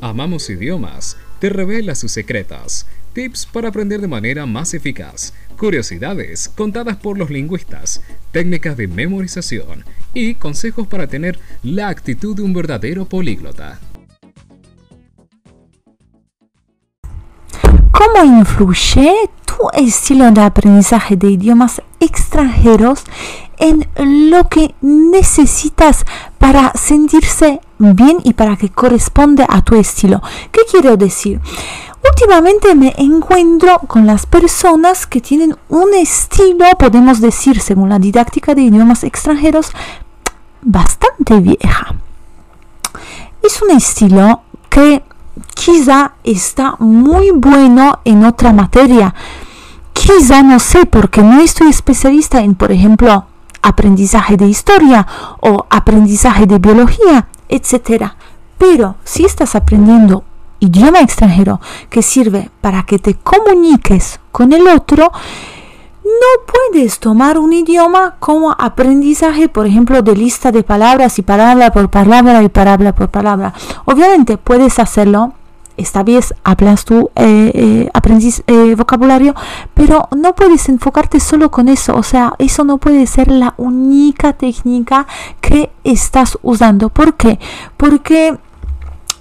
Amamos Idiomas. Te revela sus secretos, tips para aprender de manera más eficaz, curiosidades contadas por los lingüistas, técnicas de memorización. Y consejos para tener la actitud de un verdadero políglota. ¿Cómo influye tu estilo de aprendizaje de idiomas extranjeros en lo que necesitas para sentirse bien y para que corresponde a tu estilo. ¿Qué quiero decir? Últimamente me encuentro con las personas que tienen un estilo, podemos decir, según la didáctica de idiomas extranjeros, bastante vieja. Es un estilo que quizá está muy bueno en otra materia. Quizá no sé, porque no estoy especialista en, por ejemplo, aprendizaje de historia o aprendizaje de biología, etc. Pero si estás aprendiendo idioma extranjero que sirve para que te comuniques con el otro, no puedes tomar un idioma como aprendizaje, por ejemplo, de lista de palabras y palabra por palabra y palabra por palabra. Obviamente puedes hacerlo esta vez hablas tu eh, eh, aprendiz eh, vocabulario, pero no puedes enfocarte solo con eso, o sea, eso no puede ser la única técnica que estás usando. ¿Por qué? Porque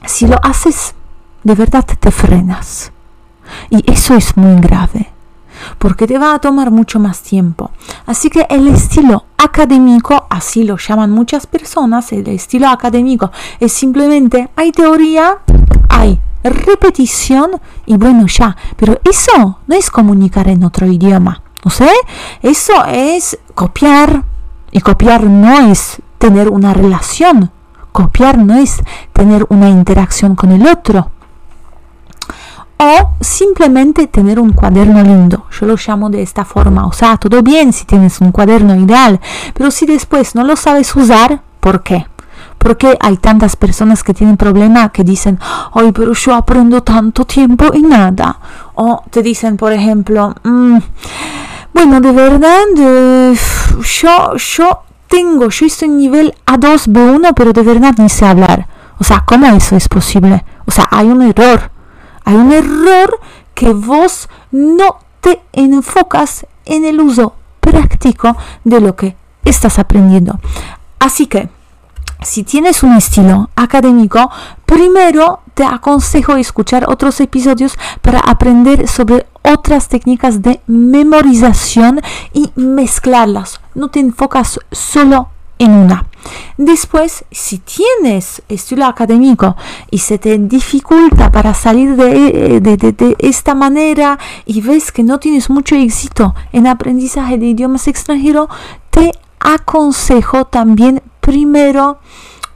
si lo haces, de verdad te frenas. Y eso es muy grave porque te va a tomar mucho más tiempo. Así que el estilo académico, así lo llaman muchas personas, el estilo académico es simplemente hay teoría, hay repetición y bueno ya, pero eso no es comunicar en otro idioma, ¿no sé? Eso es copiar y copiar no es tener una relación, copiar no es tener una interacción con el otro. O simplemente tener un cuaderno lindo, yo lo llamo de esta forma, o sea, todo bien si tienes un cuaderno ideal, pero si después no lo sabes usar, ¿por qué? Porque hay tantas personas que tienen problema que dicen, ay, pero yo aprendo tanto tiempo y nada. O te dicen, por ejemplo, mm, bueno, de verdad, yo, yo tengo, yo estoy en nivel A2, B1, pero de verdad ni sé hablar. O sea, ¿cómo eso es posible? O sea, hay un error. Hay un error que vos no te enfocas en el uso práctico de lo que estás aprendiendo. Así que, si tienes un estilo académico, primero te aconsejo escuchar otros episodios para aprender sobre otras técnicas de memorización y mezclarlas. No te enfocas solo en una. Después, si tienes estilo académico y se te dificulta para salir de, de, esta manera y ves que no tienes mucho éxito en aprendizaje de idiomas extranjeros, te aconsejo también primero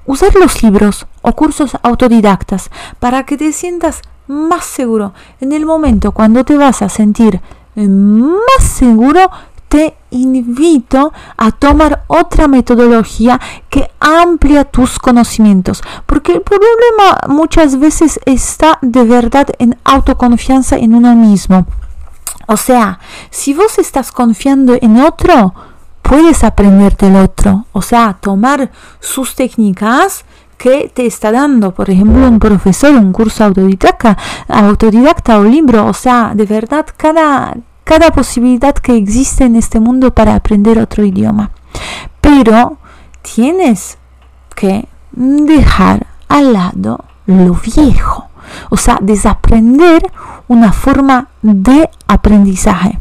usar los libros o cursos autodidactas para que te sientas más seguro. En el momento cuando te vas a sentir eh, más seguro, te invito a tomar otra metodología que amplia tus conocimientos. Porque el problema muchas veces está de verdad en autoconfianza en uno mismo. O sea, si vos estás confiando en otro, puedes aprender del otro, o sea, tomar sus técnicas que te está dando, por ejemplo, un profesor, un curso autodidacta, autodidacta o libro, o sea, de verdad, cada, cada posibilidad que existe en este mundo para aprender otro idioma. Pero tienes que dejar al lado lo viejo, o sea, desaprender una forma de aprendizaje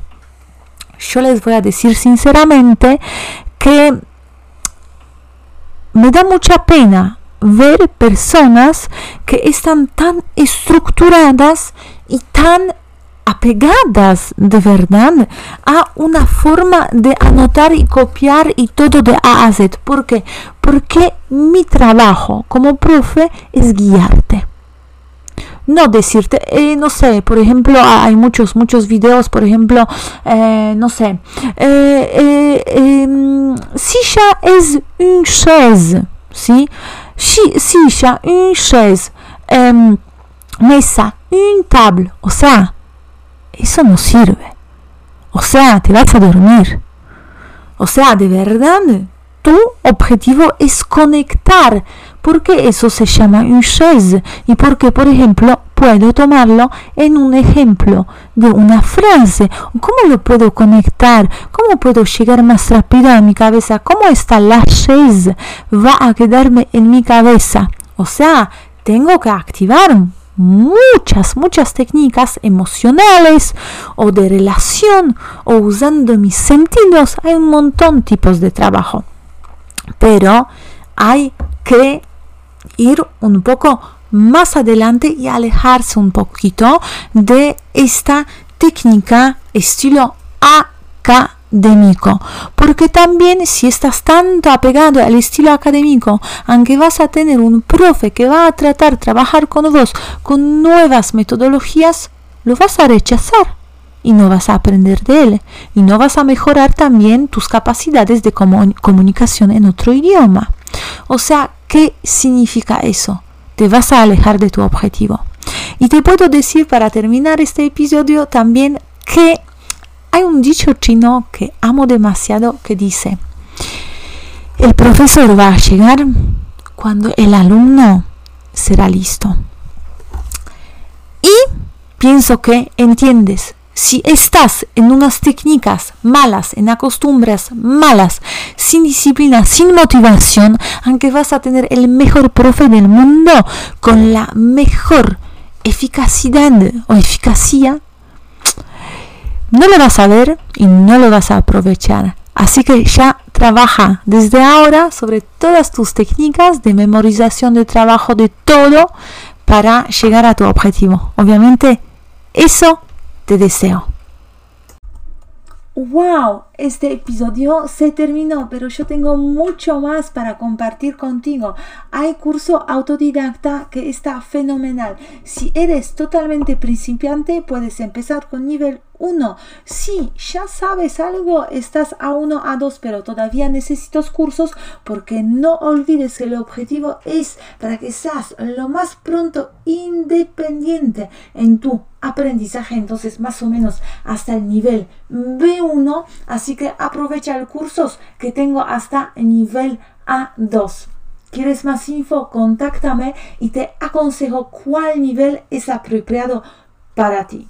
yo les voy a decir sinceramente que me da mucha pena ver personas que están tan estructuradas y tan apegadas de verdad a una forma de anotar y copiar y todo de A a Z. ¿Por qué? Porque mi trabajo como profe es guiarte no decirte, eh, no sé, por ejemplo, hay muchos, muchos videos, por ejemplo, eh, no sé, eh, em, silla es un chaise, ¿sí? Silla, un chaise, em, mesa, un table, o sea, eso no sirve. O sea, te vas a dormir. O sea, de verdad, tu objetivo es conectar porque eso se llama un chaise y porque, por ejemplo, puedo tomarlo en un ejemplo de una frase. ¿Cómo lo puedo conectar? ¿Cómo puedo llegar más rápido a mi cabeza? ¿Cómo está la chaise? Va a quedarme en mi cabeza. O sea, tengo que activar muchas, muchas técnicas emocionales o de relación o usando mis sentidos. Hay un montón de tipos de trabajo. Pero hay que ir un poco más adelante y alejarse un poquito de esta técnica estilo académico. Porque también si estás tanto apegado al estilo académico, aunque vas a tener un profe que va a tratar trabajar con vos con nuevas metodologías, lo vas a rechazar y no vas a aprender de él y no vas a mejorar también tus capacidades de comunicación en otro idioma. O sea, ¿qué significa eso? Te vas a alejar de tu objetivo. Y te puedo decir para terminar este episodio también que hay un dicho chino que amo demasiado que dice, el profesor va a llegar cuando el alumno será listo. Y pienso que entiendes si estás en unas técnicas malas, en costumbres malas, sin disciplina, sin motivación, aunque vas a tener el mejor profe del mundo, con la mejor eficacidad o eficacia, no lo vas a ver y no lo vas a aprovechar. Así que ya trabaja desde ahora sobre todas tus técnicas de memorización de trabajo, de todo, para llegar a tu objetivo. Obviamente, eso te deseo. ¡Wow! Este episodio se terminó, pero yo tengo mucho más para compartir contigo. Hay curso autodidacta que está fenomenal. Si eres totalmente principiante, puedes empezar con nivel 1. Si ya sabes algo, estás a 1, a 2, pero todavía necesitas cursos porque no olvides que el objetivo es para que seas lo más pronto independiente en tu aprendizaje, entonces más o menos hasta el nivel B1, así que aprovecha el cursos que tengo hasta el nivel A2. ¿Quieres más info? Contáctame y te aconsejo cuál nivel es apropiado para ti.